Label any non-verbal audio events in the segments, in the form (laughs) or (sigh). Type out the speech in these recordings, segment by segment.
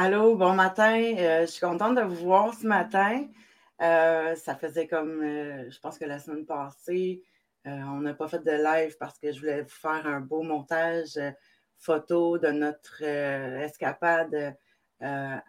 Allô, bon matin. Euh, je suis contente de vous voir ce matin. Euh, ça faisait comme, euh, je pense que la semaine passée, on n'a pas fait de live parce que je voulais vous faire un beau montage photo de notre escapade à,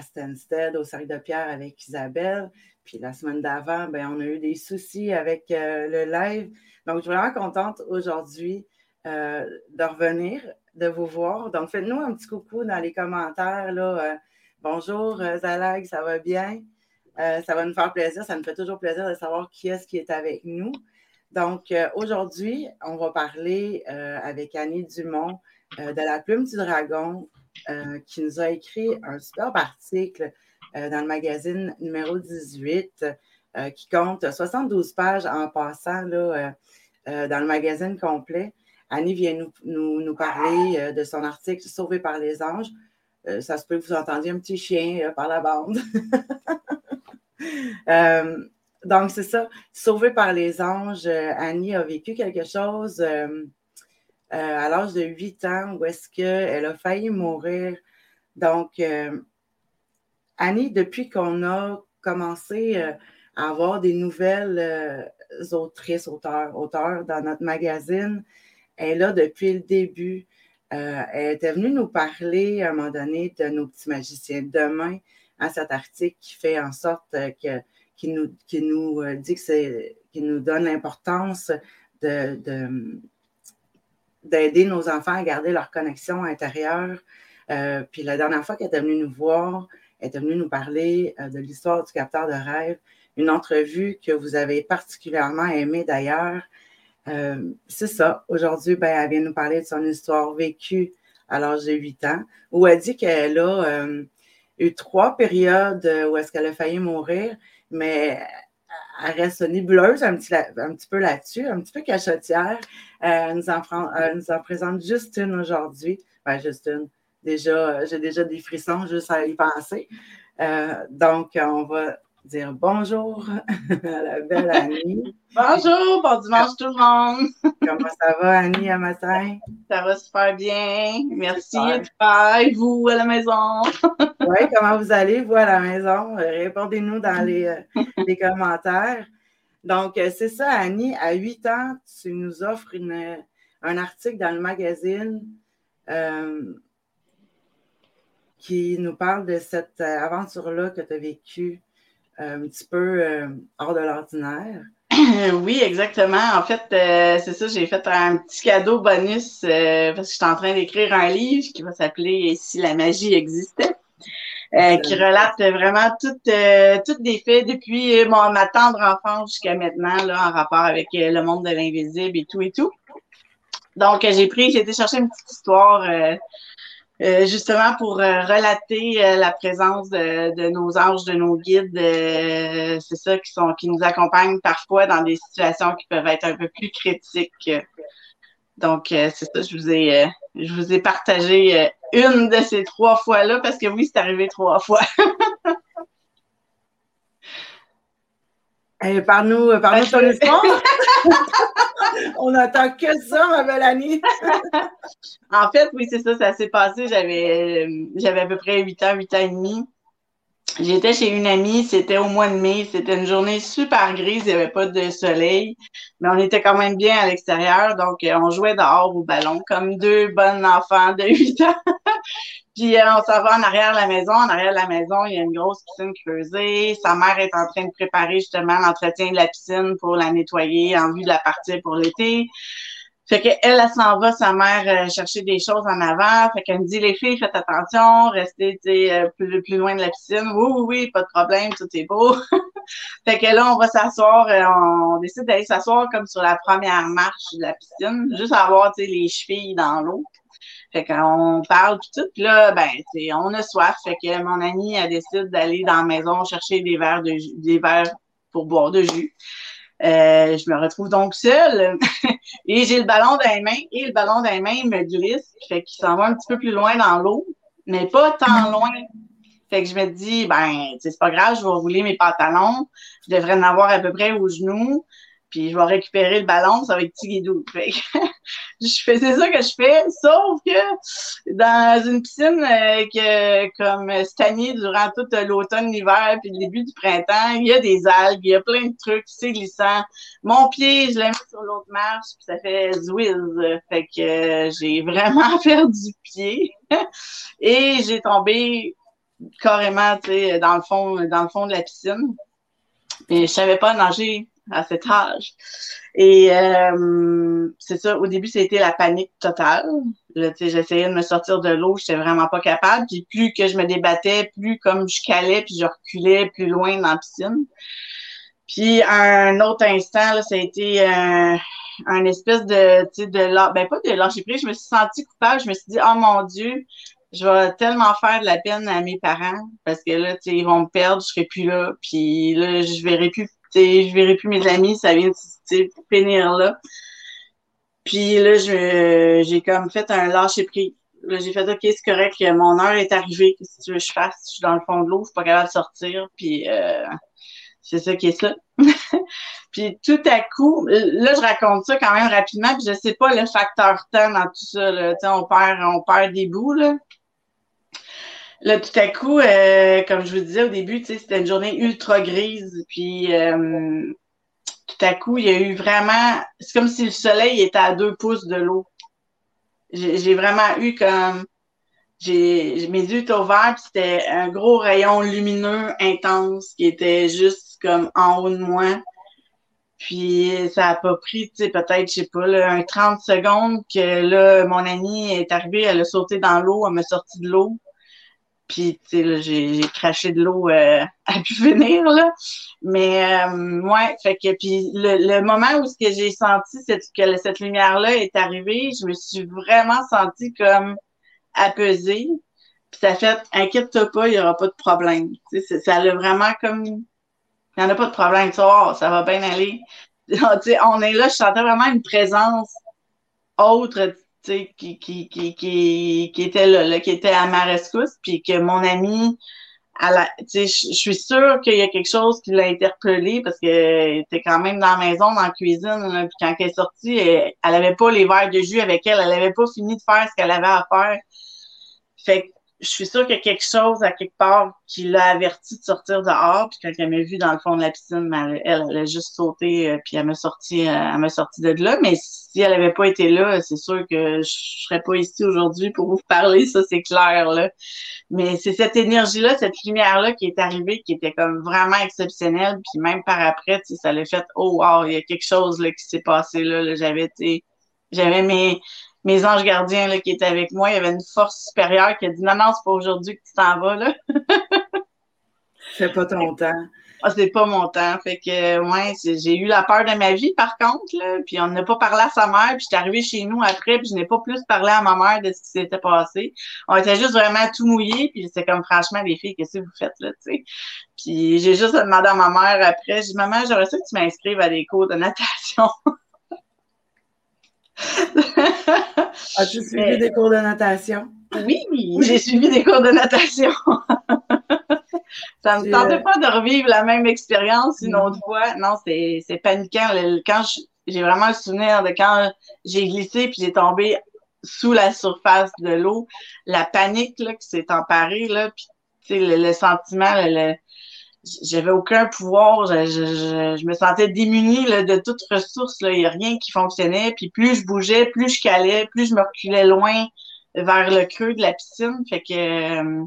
Stansted, au Cercle de Pierre avec Isabelle. Puis la semaine d'avant, ben, on a eu des soucis avec le live. Donc, je suis vraiment contente aujourd'hui de revenir de vous voir. Donc, faites-nous un petit coucou dans les commentaires. Là. Euh, bonjour, euh, Zalag, ça va bien? Euh, ça va nous faire plaisir. Ça nous fait toujours plaisir de savoir qui est-ce qui est avec nous. Donc, aujourd'hui, on va parler avec Annie Dumont de la plume du dragon qui nous a écrit un superbe article dans le magazine numéro 18 qui compte 72 pages en passant là, dans le magazine complet. Annie vient nous, parler euh, de son article Sauvé par les anges. Euh, ça se peut que vous entendiez un petit chien euh, par la bande. (laughs) donc, c'est ça. Sauvé par les anges, Annie a vécu quelque chose à l'âge de 8 ans où est-ce qu'elle a failli mourir. Donc, Annie, depuis qu'on a commencé à avoir des nouvelles autrices, auteurs, auteurs dans notre magazine, elle est là depuis le début. Euh, elle était venue nous parler à un moment donné de nos petits magiciens demain à cet article qui fait en sorte que qui nous, qui nous euh, dit que c'est qui nous donne l'importance de, d'aider nos enfants à garder leur connexion intérieure. Euh, puis la dernière fois qu'elle était venue nous voir, elle était venue nous parler de l'histoire du capteur de rêve, une entrevue que vous avez particulièrement aimée d'ailleurs. Euh, c'est ça. Aujourd'hui, ben, elle vient nous parler de son histoire vécue à l'âge de 8 ans, où elle dit qu'elle a euh, eu trois périodes où est-ce qu'elle a failli mourir, mais elle reste nébuleuse un petit, un petit peu là-dessus, un petit peu cachotière. Euh, elle, nous en, nous en présente juste une aujourd'hui. Ben, juste une. Déjà, j'ai déjà des frissons juste à y penser. donc, on va dire bonjour (laughs) à la belle Annie. bonjour, bon dimanche tout le monde. Comment ça va, Annie, à matin? Ça va super bien. Merci. Bye, vous à la maison. (laughs) oui, comment vous allez, vous à la maison? Répondez-nous dans les, euh, les commentaires. Donc, euh, c'est ça, Annie, à 8 ans, tu nous offres une, un article dans le magazine. Euh, qui nous parle de cette aventure-là que tu as vécue un petit peu euh, hors de l'ordinaire. (coughs) Oui, exactement. En fait, euh, c'est ça, j'ai fait un petit cadeau bonus euh, parce que je suis en train d'écrire un livre qui va s'appeler Si la magie existait. qui relate vraiment toutes toutes des faits depuis mon, ma tendre enfance jusqu'à maintenant là, en rapport avec le monde de l'invisible et tout et tout. Donc j'ai pris, j'ai été chercher une petite histoire euh, justement pour euh, relater euh, la présence de, nos anges, de nos guides, c'est ça qui sont qui nous accompagnent parfois dans des situations qui peuvent être un peu plus critiques. Donc c'est ça, je vous ai je vous ai partagé une de ces trois fois là parce que oui, c'est arrivé trois fois. (laughs) Eh, par-nous par ton histoire. (laughs) (laughs) On n'attend que ça, ma belle Annie. (laughs) en fait, oui, c'est ça, ça s'est passé. J'avais, j'avais à peu près 8 ans, 8 ans et demi. J'étais chez une amie, c'était au mois de mai, c'était une journée super grise, il n'y avait pas de soleil, mais on était quand même bien à l'extérieur, donc euh, on jouait dehors au ballon comme deux bonnes enfants de 8 ans. (laughs) Puis euh, on s'en va en arrière de la maison. En arrière de la maison, il y a une grosse piscine creusée. Sa mère est en train de préparer justement l'entretien de la piscine pour la nettoyer en vue de la partie pour l'été. Fait qu'elle, elle, s'en va, sa mère, euh, chercher des choses en avant. Fait qu'elle me dit, les filles, faites attention, restez euh, plus, plus loin de la piscine. Oui, oui, oui, pas de problème, tout est beau. (laughs) fait que là, on va s'asseoir, on décide d'aller s'asseoir comme sur la première marche de la piscine, juste avoir, les chevilles dans l'eau. Fait qu'on parle tout, tout. Puis là, ben, on a soif. Fait que mon amie, elle décide d'aller dans la maison chercher des verres de des verres pour boire de jus. Euh, je me retrouve donc seule (laughs) et j'ai le ballon dans les mains et le ballon dans les mains me glisse, fait qu'il s'en va un petit peu plus loin dans l'eau, mais pas tant (laughs) loin. Fait que je me dis, ben, c'est pas grave, je vais rouler mes pantalons, je devrais en avoir à peu près aux genoux. Puis je vais récupérer le ballon, ça va être Tigidou. (laughs) je fais, c'est ça que je fais, sauf que dans une piscine euh, que, comme stagnée durant tout l'automne, l'hiver, puis le début du printemps, il y a des algues, il y a plein de trucs, c'est glissant. Mon pied, je l'ai mis sur l'autre marche, puis ça fait zwiz. Fait que euh, j'ai vraiment (laughs) perdu pied. Et j'ai tombé carrément, tu sais, dans le fond, dans le fond de la piscine. Et je savais pas nager à cet âge. Et euh, c'est ça, au début, c'était la panique totale. J'essayais de me sortir de l'eau, j'étais vraiment pas capable. Puis plus que je me débattais, plus comme je calais, puis je reculais plus loin dans la piscine. Puis un autre instant, là, ça a été un, un espèce de, tu de, ben pas de lâcher je me suis sentie coupable, je me suis dit, oh mon Dieu, je vais tellement faire de la peine à mes parents parce que là, ils vont me perdre, je serai plus là, puis là, je verrai plus, je verrai plus mes amis, ça vient, de finir là. Puis là, j'ai comme fait un lâcher prise. Là, j'ai fait OK, c'est correct, mon heure est arrivée, qu'est-ce que tu veux que je fasse? Je suis dans le fond de l'eau, je suis pas capable de sortir, puis euh, c'est ça qui est ça. (laughs) puis tout à coup, là, je raconte ça quand même rapidement, puis je sais pas le facteur temps dans tout ça. On perd, on perd des bouts, là. Là, tout à coup, euh, comme je vous disais au début, c'était une journée ultra grise. Puis euh, tout à coup, il y a eu vraiment. C'est comme si le soleil était à deux pouces de l'eau. J'ai vraiment eu comme. J'ai mes yeux étaient ouverts, puis c'était un gros rayon lumineux intense qui était juste comme en haut de moi. Puis ça a pas pris, tu sais, peut-être, je sais pas, un 30 secondes que là, mon amie est arrivée, elle a sauté dans l'eau, elle m'a sorti de l'eau. Puis, tu sais, j'ai craché de l'eau euh, (laughs) à pu venir, là. Mais, euh, ouais, fait que, puis le, le moment où ce que j'ai senti cette, que cette lumière-là est arrivée, je me suis vraiment sentie comme apaisée. Puis ça fait, inquiète-toi pas, il n'y aura pas de problème. Tu sais, ça a vraiment comme, il n'y en a pas de problème, tu vois, ça va bien aller. (laughs) tu sais, on est là, je sentais vraiment une présence autre, qui, qui, qui, qui, était là, qui était à ma rescousse, puis que mon ami, je suis sûre qu'il y a quelque chose qui l'a interpellée parce qu'elle était quand même dans la maison, dans la cuisine, puis quand elle est sortie, elle, elle avait pas les verres de jus avec elle, elle avait pas fini de faire ce qu'elle avait à faire. Fait que je suis sûre qu'il y a quelque chose à quelque part qui l'a averti de sortir dehors. Puis quand elle m'a vu dans le fond de la piscine, elle, elle, a juste sauté euh, puis elle m'a sorti, euh, elle m'a sorti de là. Mais si elle avait pas été là, c'est sûr que je serais pas ici aujourd'hui pour vous parler, ça c'est clair là. Mais c'est cette énergie-là, cette lumière-là qui est arrivée, qui était comme vraiment exceptionnelle. Puis même par après, ça l'a fait oh wow, il y a quelque chose là qui s'est passé là. là. J'avais, j'avais mes mes anges gardiens là, qui étaient avec moi, il y avait une force supérieure qui a dit non, non, c'est pas aujourd'hui que tu t'en vas. Là. c'est pas ton temps. Ah, c'est pas mon temps. Fait que, ouais, j'ai eu la peur de ma vie, par contre, là. Puis on n'a pas parlé à sa mère, puis j'étais arrivée chez nous après, puis je n'ai pas plus parlé à ma mère de ce qui s'était passé. On était juste vraiment tout mouillé, puis c'est comme, franchement, les filles, qu'est-ce que vous faites, là, tu sais? Puis j'ai juste demandé à ma mère après, j'ai dit, maman, j'aurais ça que tu m'inscrives à des cours de natation. (laughs) As-tu suivi des cours de natation? Oui, j'ai suivi des cours de natation? (laughs) ça ne me tentait pas de revivre la même expérience une autre fois. Non, c'est paniquant. Quand j'ai vraiment le souvenir de quand j'ai glissé puis j'ai tombé sous la surface de l'eau, la panique là, qui s'est emparée, là, puis le, le sentiment, le, j'avais aucun pouvoir, je, je, je, me sentais démunie là, de toute ressource, il n'y a rien qui fonctionnait, puis plus je bougeais, plus je calais, plus je me reculais loin vers le creux de la piscine, fait que euh,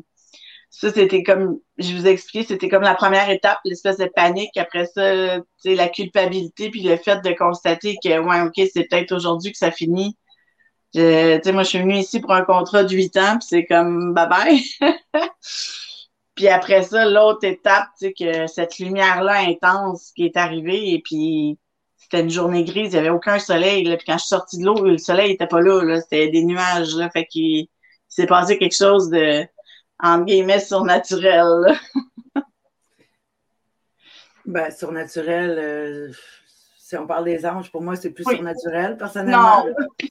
ça, c'était comme, je vous ai expliqué, c'était comme la première étape, l'espèce de panique, après ça, la culpabilité, puis le fait de constater que, ouais, ok, c'est peut-être aujourd'hui que ça finit, sais, moi, je suis venue ici pour un contrat de huit ans, puis c'est comme, bye-bye (laughs) Puis après ça, l'autre étape, tu sais, que cette lumière-là intense qui est arrivée, et puis c'était une journée grise, il n'y avait aucun soleil. Là. Puis quand je suis sortie de l'eau, le soleil n'était pas là, là. c'était des nuages. Là. Fait qu'il s'est passé quelque chose de, entre guillemets, surnaturel. ben, surnaturel, euh, si on parle des anges, pour moi, c'est plus surnaturel, personnellement.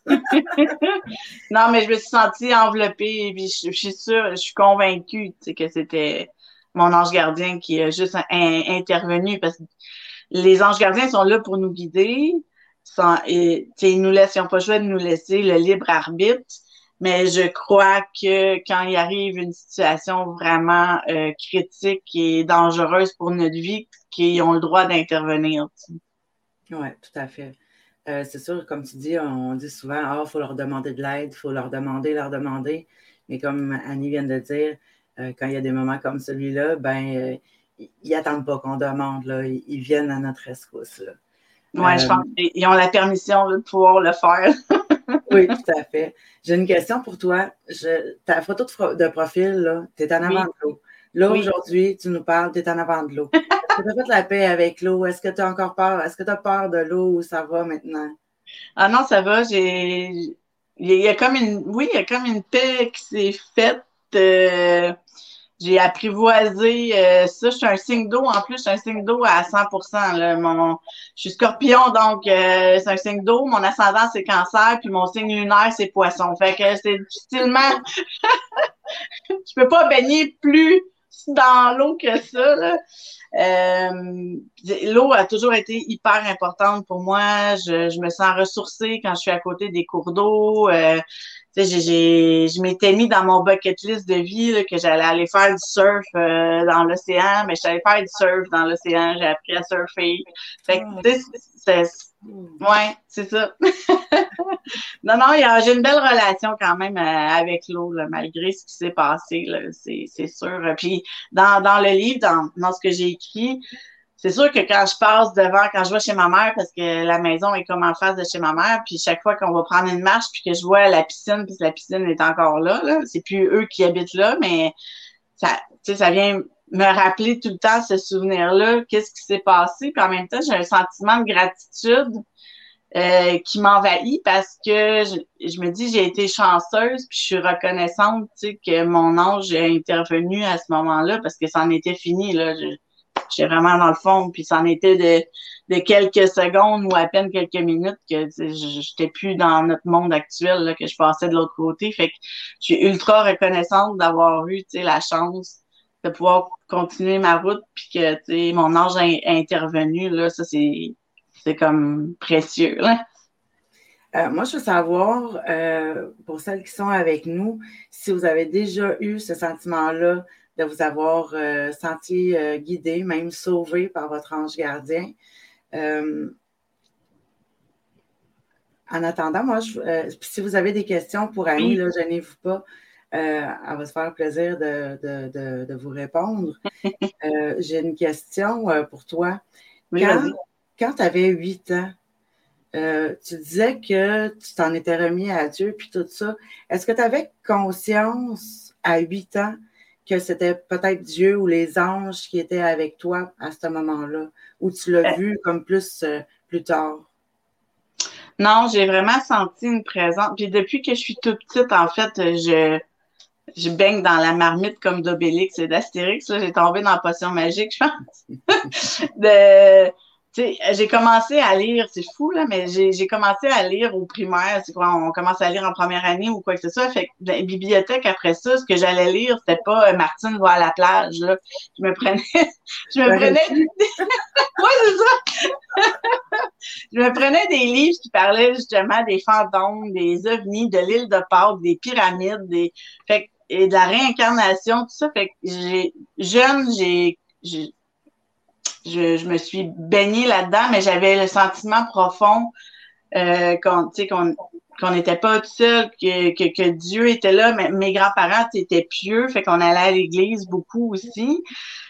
Non. (laughs) non, mais je me suis sentie enveloppée, puis je, suis sûre, je suis convaincue que c'était mon ange gardien qui a juste intervenu parce que les anges gardiens sont là pour nous guider. Et, ils nous laissent, ils n'ont pas le choix de nous laisser le libre arbitre. Mais je crois que quand il arrive une situation vraiment euh, critique et dangereuse pour notre vie, qu'ils ont le droit d'intervenir. Oui, tout à fait. Euh, c'est sûr, comme tu dis, on dit souvent, ah, il faut leur demander de l'aide, il faut leur demander, leur demander. Mais comme Annie vient de dire, euh, quand il y a des moments comme celui-là, ben, ils n'attendent pas qu'on demande, là. Ils, viennent à notre rescousse. Oui, je pense qu'ils ont la permission de pouvoir le faire. (laughs) oui, tout à fait. J'ai une question pour toi. ta photo de, profil, tu es en avant de l'eau. Là, aujourd'hui, tu nous parles, tu es en avant de l'eau. Est-ce que tu as fait la paix avec l'eau? Est-ce que tu as encore peur? Est-ce que tu as peur de l'eau ou ça va maintenant? Ah non, ça va. J'ai. Il y a comme une. Oui, il y a comme une paix qui s'est faite. Euh, j'ai apprivoisé euh, ça. Je suis un signe d'eau. En plus, je suis un signe d'eau à 100 là. Mon, je suis scorpion, donc euh, c'est un signe d'eau. Mon ascendant, c'est cancer. Puis mon signe lunaire, c'est poisson. Fait que c'est difficilement... (laughs) je peux pas baigner plus dans l'eau que ça. Là. Euh, l'eau a toujours été hyper importante pour moi. Je, je, me sens ressourcée quand je suis à côté des cours d'eau. Euh, je m'étais mis dans mon bucket list de vie là, que j'allais aller faire du surf euh, dans l'océan, mais j'allais faire du surf dans l'océan, j'ai appris à surfer. Fait que, c'est, ouais, c'est ça. (laughs) non, non, j'ai une belle relation quand même euh, avec l'eau, malgré ce qui s'est passé, c'est, sûr. Puis dans, dans le livre, dans, dans ce que j'ai écrit, c'est sûr que quand je passe devant, quand je vais chez ma mère, parce que la maison est comme en face de chez ma mère, puis chaque fois qu'on va prendre une marche, puis que je vois la piscine, puis la piscine est encore là, là c'est plus eux qui habitent là, mais ça, ça vient me rappeler tout le temps ce souvenir-là, qu'est-ce qui s'est passé, puis en même temps, j'ai un sentiment de gratitude euh, qui m'envahit parce que je, me dis j'ai été chanceuse puis je suis reconnaissante que mon ange a intervenu à ce moment-là parce que ça en était fini là J'étais vraiment dans le fond, puis c'en était de, quelques secondes ou à peine quelques minutes que j'étais plus dans notre monde actuel, que je passais de l'autre côté. Fait que je suis ultra reconnaissante d'avoir eu la chance de pouvoir continuer ma route, puis que mon ange a, intervenu. Là, ça, c'est comme précieux. Euh, moi, je veux savoir, euh, pour celles qui sont avec nous, si vous avez déjà eu ce sentiment-là de vous avoir euh, senti euh, guidé, même sauvé par votre ange gardien. Euh, en attendant, moi, si vous avez des questions pour Annie, là, gênez-vous pas. elle va se faire plaisir de, vous répondre. (laughs) J'ai une question pour toi. quand, tu avais huit ans, tu disais que tu t'en étais remis à Dieu, puis tout ça. Est-ce que tu avais conscience à huit ans que c'était peut-être Dieu ou les anges qui étaient avec toi à ce moment-là, ou tu l'as euh. vu comme plus euh, plus tard? Non, j'ai vraiment senti une présence. Puis depuis que je suis toute petite, en fait, je, je baigne dans la marmite comme d'Obélix et d'Astérix. J'ai tombé dans la potion magique, je pense. (laughs) de, j'ai commencé à lire, c'est fou, là, mais j'ai commencé à lire au primaire. C'est quoi, on commence à lire en première année ou quoi que ce soit. Fait que la bibliothèque, après ça, ce que j'allais lire, c'était pas euh, Martine va à la plage, là. Je me prenais, (laughs) je me prenais, (laughs) ouais, c'est ça. (laughs) je me prenais des livres qui parlaient justement des fantômes, des ovnis, de l'île de Pâques, des pyramides, des, fait et de la réincarnation, tout ça. Fait que j'ai, jeune, j'ai, je, me suis baignée là-dedans, mais j'avais le sentiment profond euh, qu'on n'était pas tout seul, que, que, Dieu était là. Mes grands-parents étaient pieux, fait qu'on allait à l'église beaucoup aussi.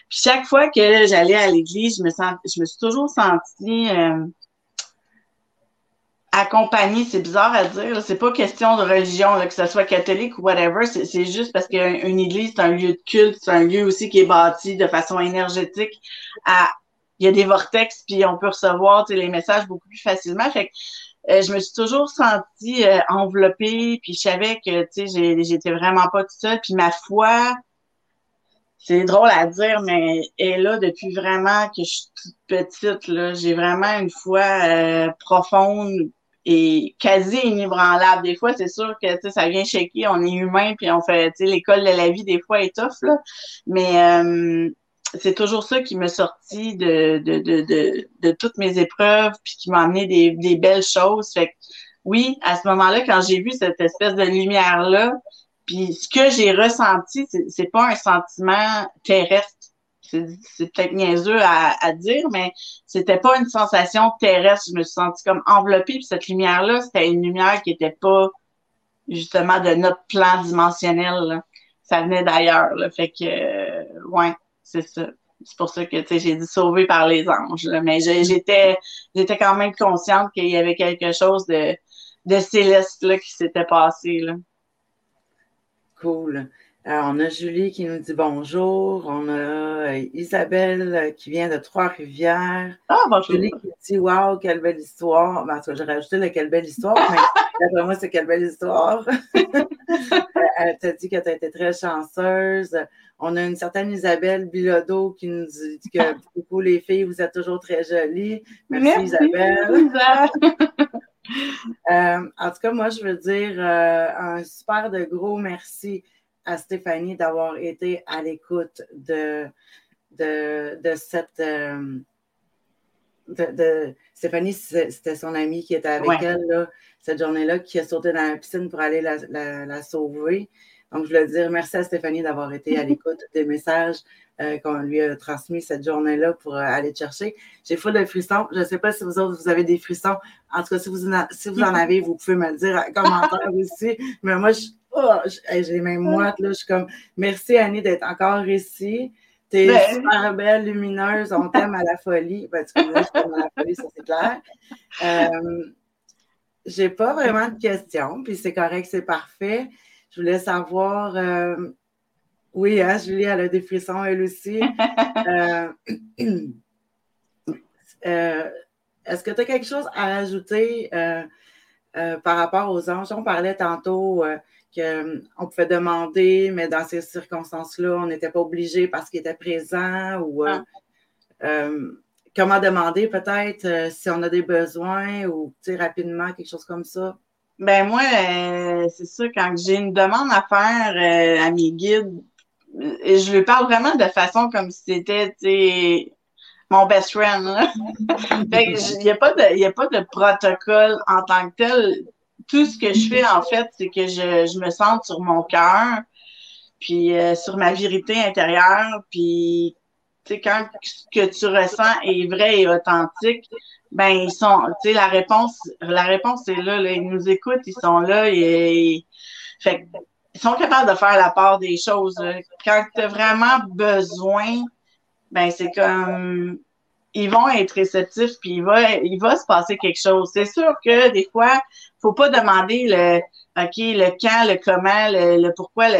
Puis chaque fois que j'allais à l'église, je me je me suis toujours sentie euh, accompagnée. C'est bizarre à dire. C'est pas question de religion, là, que ce soit catholique ou whatever. C'est juste parce qu'une église, c'est un lieu de culte, c'est un lieu aussi qui est bâti de façon énergétique à il y a des vortex, puis on peut recevoir les messages beaucoup plus facilement. Fait que, euh, je me suis toujours sentie euh, enveloppée, puis je savais que j'étais vraiment pas toute seule. Puis ma foi, c'est drôle à dire, mais elle est là depuis vraiment que je suis toute petite. Là. J'ai vraiment une foi euh, profonde et quasi inébranlable. Des fois, c'est sûr que ça vient shaker, on est humain, puis on fait l'école de la vie, des fois, est tough, là. Mais c'est toujours ça qui m'a sorti de, de, de, de, toutes mes épreuves, puis qui m'a amené des, des belles choses. Fait que, oui, à ce moment-là, quand j'ai vu cette espèce de lumière-là, puis ce que j'ai ressenti, c'est pas un sentiment terrestre. C'est peut-être niaiseux à, à, dire, mais c'était pas une sensation terrestre. Je me suis sentie comme enveloppée. Puis cette lumière-là, c'était une lumière qui était pas justement de notre plan dimensionnel. Ça venait d'ailleurs. Fait que, euh, ouais, c'est ça. C'est pour ça que j'ai dit sauvé par les anges. Mais j'étais j'étais quand même consciente qu'il y avait quelque chose de, de céleste là, qui s'était passé. Là. Cool. Alors, on a Julie qui nous dit bonjour. On a euh, Isabelle euh, qui vient de Trois-Rivières. Ah, bonjour. Julie qui dit Waouh, quelle belle histoire. Ben, en tout cas, j'ai rajouté le quelle belle histoire, mais (laughs) d'après moi, c'est quelle belle histoire. (laughs) Elle t'a dit que tu as été très chanceuse. On a une certaine Isabelle Bilodeau qui nous dit que (laughs) beaucoup les filles, vous êtes toujours très jolies. Merci, Isabelle. (laughs) (laughs) Euh, en tout cas, moi, je veux dire euh, un super de gros merci à Stéphanie d'avoir été à l'écoute de, de, cette. Euh, de, Stéphanie, c'était son amie qui était avec elle cette journée-là, qui a sauté dans la piscine pour aller la sauver. Donc, je voulais dire merci à Stéphanie d'avoir été à l'écoute des messages euh, qu'on lui a transmis cette journée-là pour euh, aller chercher. J'ai full de frissons. Je ne sais pas si vous autres, vous avez des frissons. En tout cas, si vous, en, si vous en avez, vous pouvez me le dire en commentaire (laughs) aussi. Mais moi, oh, j'ai les mêmes moites. Là. Je suis comme, merci Annie d'être encore ici. T'es ben. super belle, lumineuse, on t'aime à la folie. Ben, tu connais, je t'aime à la folie, ça c'est clair. Euh, j'ai pas vraiment de questions, puis c'est correct, c'est parfait. Je voulais savoir. Euh, oui, hein, Julie, elle a des frissons, elle aussi. (laughs) Euh, euh, est-ce que tu as quelque chose à rajouter par rapport aux anges? On parlait tantôt qu'on pouvait demander, mais dans ces circonstances-là, on n'était pas obligé parce qu'il était présent ou ah. comment demander peut-être si on a des besoins ou rapidement, quelque chose comme ça? Ben moi, euh, c'est ça, quand j'ai une demande à faire euh, à mes guides, euh, je lui parle vraiment de façon comme si c'était mon best friend. (laughs) Il n'y a, pas de, a pas de protocole en tant que tel. Tout ce que je fais, en fait, c'est que je, je me sens sur mon cœur, puis sur ma vérité intérieure, puis quand ce que tu ressens est vrai et authentique, ben ils sont, tu sais, la réponse, la réponse est là, là, ils nous écoutent, ils sont là, et, fait, ils sont capables de faire la part des choses. Quand tu as vraiment besoin, ben c'est comme ils vont être réceptifs, puis il va, il va se passer quelque chose. C'est sûr que des fois, faut pas demander le OK, le quand, le comment, le, le pourquoi. Le,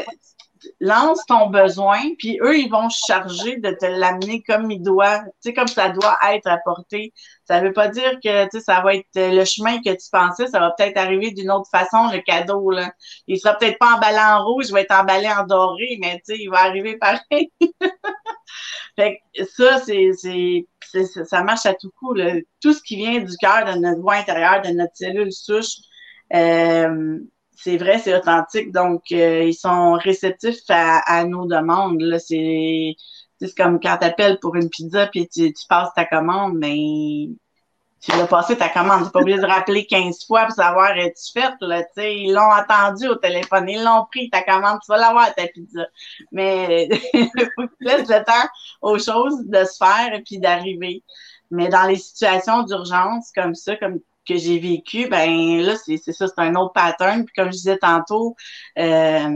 lance ton besoin, puis eux, ils vont charger de te l'amener comme il doit, tu sais, comme ça doit être apporté. Ça veut pas dire que, tu sais, ça va être le chemin que tu pensais, ça va peut-être arriver d'une autre façon, le cadeau, là. Il sera peut-être pas emballé en rouge, il va être emballé en doré, mais, tu sais, il va arriver pareil. (laughs) fait que ça, c'est, c'est, ça marche à tout coup, là. Tout ce qui vient du cœur, de notre voix intérieure, de notre cellule souche, euh, c'est vrai, c'est authentique. Donc, euh, ils sont réceptifs à, nos demandes. Là, c'est, comme quand tu appelles pour une pizza puis tu, passes ta commande, mais tu vas passer ta commande. Tu pas obligé de rappeler 15 fois pour savoir es-tu faite. Là, ils l'ont attendu au téléphone, ils l'ont pris, ta commande, tu vas l'avoir ta pizza. Mais (laughs) il faut que tu laisses le temps aux choses de se faire et puis d'arriver. Mais dans les situations d'urgence comme ça, comme que j'ai vécu, ben là, c'est ça, c'est un autre pattern. Puis comme je disais tantôt, euh,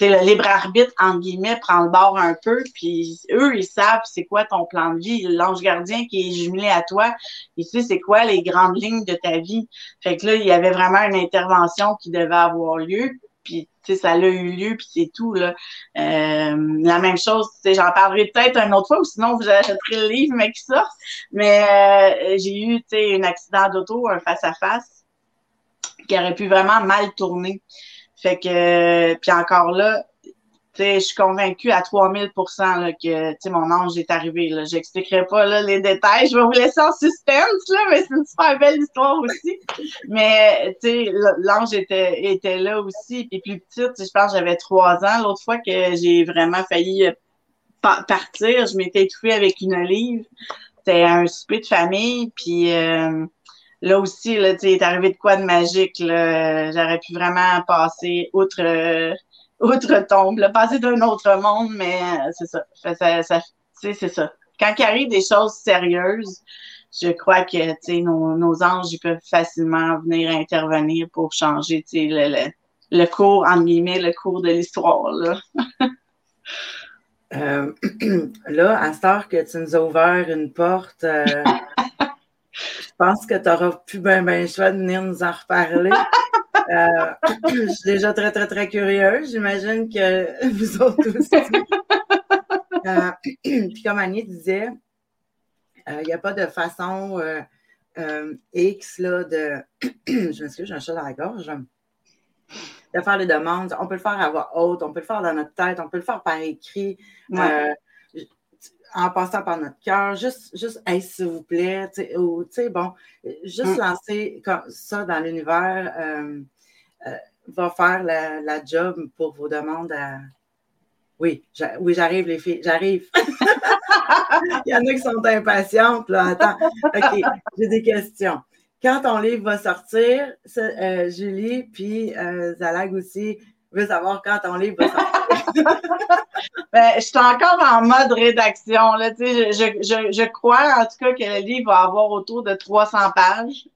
le libre arbitre, en guillemets, prend le bord un peu, puis eux, ils savent c'est quoi ton plan de vie. L'ange gardien qui est jumelé à toi, il sait c'est quoi les grandes lignes de ta vie. Fait que là, il y avait vraiment une intervention qui devait avoir lieu puis ça a eu lieu, puis c'est tout. Là. Euh, la même chose, j'en parlerai peut-être une autre fois, ou sinon vous achèterez le livre, mais qui sort. Mais euh, j'ai eu un accident d'auto, un face-à-face, qui aurait pu vraiment mal tourner. Fait que, puis encore là, je suis convaincue à 3000 là, que mon ange est arrivé. Je n'expliquerai pas là, les détails. Je vais vous laisser en suspense, là, mais c'est une super belle histoire aussi. Mais l'ange était, était là aussi. Puis plus petite, je pense que j'avais trois ans. L'autre fois que j'ai vraiment failli partir, je m'étais étouffée avec une olive. C'était un souper de famille, puis euh, là aussi, là, est arrivé de quoi de magique. J'aurais pu vraiment passer outre, euh, outre tombe, là, passer d'un autre monde, mais euh, c'est ça. ça, ça c'est ça. Quand il arrive des choses sérieuses, je crois que nos, nos anges ils peuvent facilement venir intervenir pour changer le, le, le cours, entre guillemets, le cours de l'histoire. Là. (laughs) euh, (clears throat) là, à ce que tu nous as ouvert une porte, euh, (laughs) je pense que tu n'auras plus bien ben le choix de venir nous en reparler. (laughs) Euh, (laughs) je suis déjà très, très, très curieuse. J'imagine que (laughs) vous autres aussi. Euh, (clears throat) puis comme Annie disait, il n'y a pas de façon X là, de. (clears throat) je m'excuse, j'ai un chat dans la gorge de faire des demandes. On peut le faire à voix haute, on peut le faire dans notre tête, on peut le faire par écrit, euh, en passant par notre cœur. Juste, juste hey, s'il vous plaît, ou, tu sais, bon, juste mm. lancer comme ça dans l'univers euh, euh, va faire la, job pour vos demandes à. Oui, oui, j'arrive, les filles, j'arrive. (laughs) Il y en a qui sont impatientes, là. Attends, OK, j'ai des questions quand ton livre va sortir, euh, Julie, puis Zalag aussi veut savoir quand ton livre va sortir. (laughs) ben, je suis encore en mode rédaction. Là, je, je, je, crois en tout cas que le livre va avoir autour de 300 pages.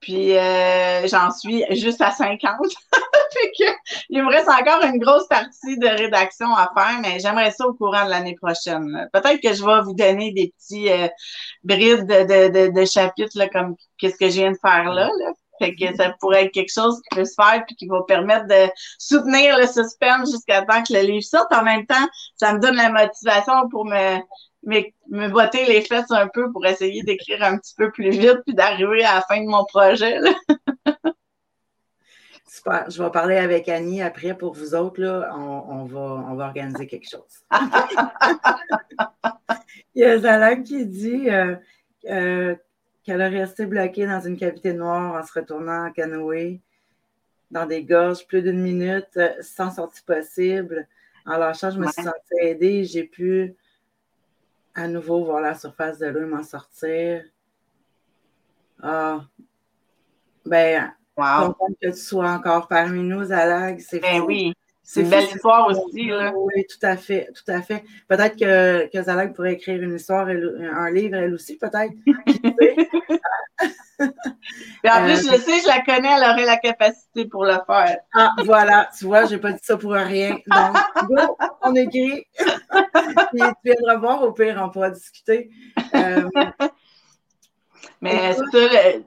Puis euh, j'en suis juste à 50. (laughs) il me reste encore une grosse partie de rédaction à faire, mais j'aimerais ça au courant de l'année prochaine. Peut-être que je vais vous donner des petits euh, brides de, de, de, chapitres là, comme qu'est-ce que je viens de faire là. Fait que ça pourrait être quelque chose qui peut se faire puis qui va permettre de soutenir le suspense jusqu'à temps que le livre sorte. En même temps, ça me donne la motivation pour me me botter les fesses un peu pour essayer d'écrire un petit peu plus vite puis d'arriver à la fin de mon projet. (laughs) Super. Je vais parler avec Annie après pour vous autres. Là. On, va, on va organiser quelque chose. (laughs) Il y a Zalag qui dit euh, euh, qu'elle a resté bloquée dans une cavité noire en se retournant en canoë dans des gorges plus d'une minute euh, sans sortie possible. En lâchant, je me suis sentie aidée. J'ai pu à nouveau voir la surface de l'eau et m'en sortir. Ah, ben, wow. que tu sois encore parmi nous, Zalag. C'est ben oui. C'est une belle histoire aussi. Là. Oui, tout à fait, tout à fait. Peut-être que, que Zalag pourrait écrire une histoire, un livre, elle aussi, peut-être. (laughs) en plus, je sais, je la connais, elle aurait la capacité pour le faire. Ah, voilà, tu vois, j'ai pas dit ça pour rien. Donc, on écrit. (laughs) tu viendras voir, au pire, on pourra discuter. Euh, mais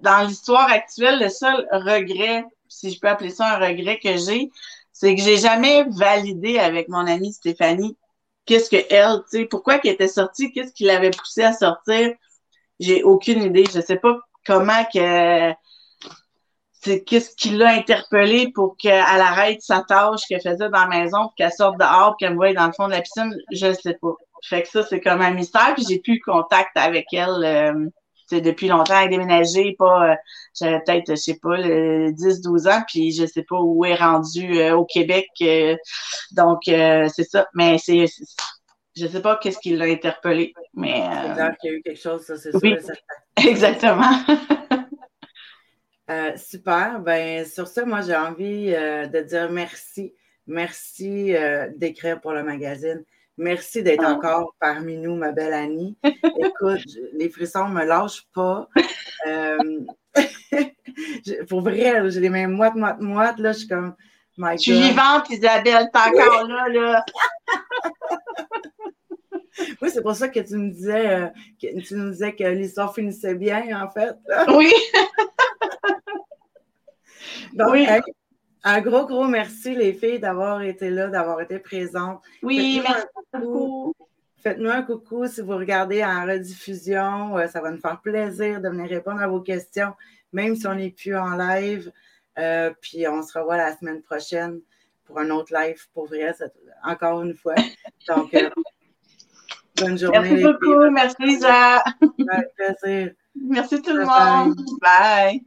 dans l'histoire actuelle, le seul regret, si je peux appeler ça un regret que j'ai, c'est que j'ai jamais validé avec mon amie Stéphanie qu'est-ce que elle, tu sais, pourquoi qu'elle était sortie, qu'est-ce qui l'avait poussée à sortir. J'ai aucune idée. Je sais pas comment que c'est qu'est-ce qui l'a interpellée pour qu'elle arrête sa tâche qu'elle faisait dans la maison, pour qu'elle sorte dehors, qu'elle me voie dans le fond de la piscine, je sais pas. Fait que ça, c'est comme un mystère, puis j'ai plus contact avec elle euh, depuis longtemps, elle a déménagé, pas euh, j'avais peut-être, je sais pas, 10-12 ans, puis je sais pas où est rendu euh, au Québec. donc, c'est ça. Mais c'est je sais pas qu'est-ce qui l'a interpellé, mais. Euh... qu'il y a eu quelque chose, ça, c'est oui. (laughs) Exactement. (laughs) euh, super. Ben, sur ça, moi, j'ai envie euh, de dire merci. Merci euh, d'écrire pour le magazine. Merci d'être ah. encore parmi nous, ma belle Annie. (laughs) Écoute, les frissons ne me lâchent pas. Euh, (laughs) pour vrai, j'ai les mêmes moites, moites, moites. Là, je suis comme. My je suis vivante, Isabelle, t'es encore là, là. (laughs) oui, c'est pour ça que tu me disais euh, que tu nous disais que l'histoire finissait bien, en fait. Oui. Donc, oui. Un gros, gros merci, les filles, d'avoir été là, d'avoir été présentes. Oui, merci beaucoup. Faites-nous un coucou si vous regardez en rediffusion. Euh, ça va nous faire plaisir de venir répondre à vos questions, même si on n'est plus en live. Euh, puis on se revoit la semaine prochaine pour un autre live pour vrai, encore une fois. (laughs) Donc, Bonne journée. Merci beaucoup. Merci, Lisa. Avec plaisir. Merci tout le monde. Bye.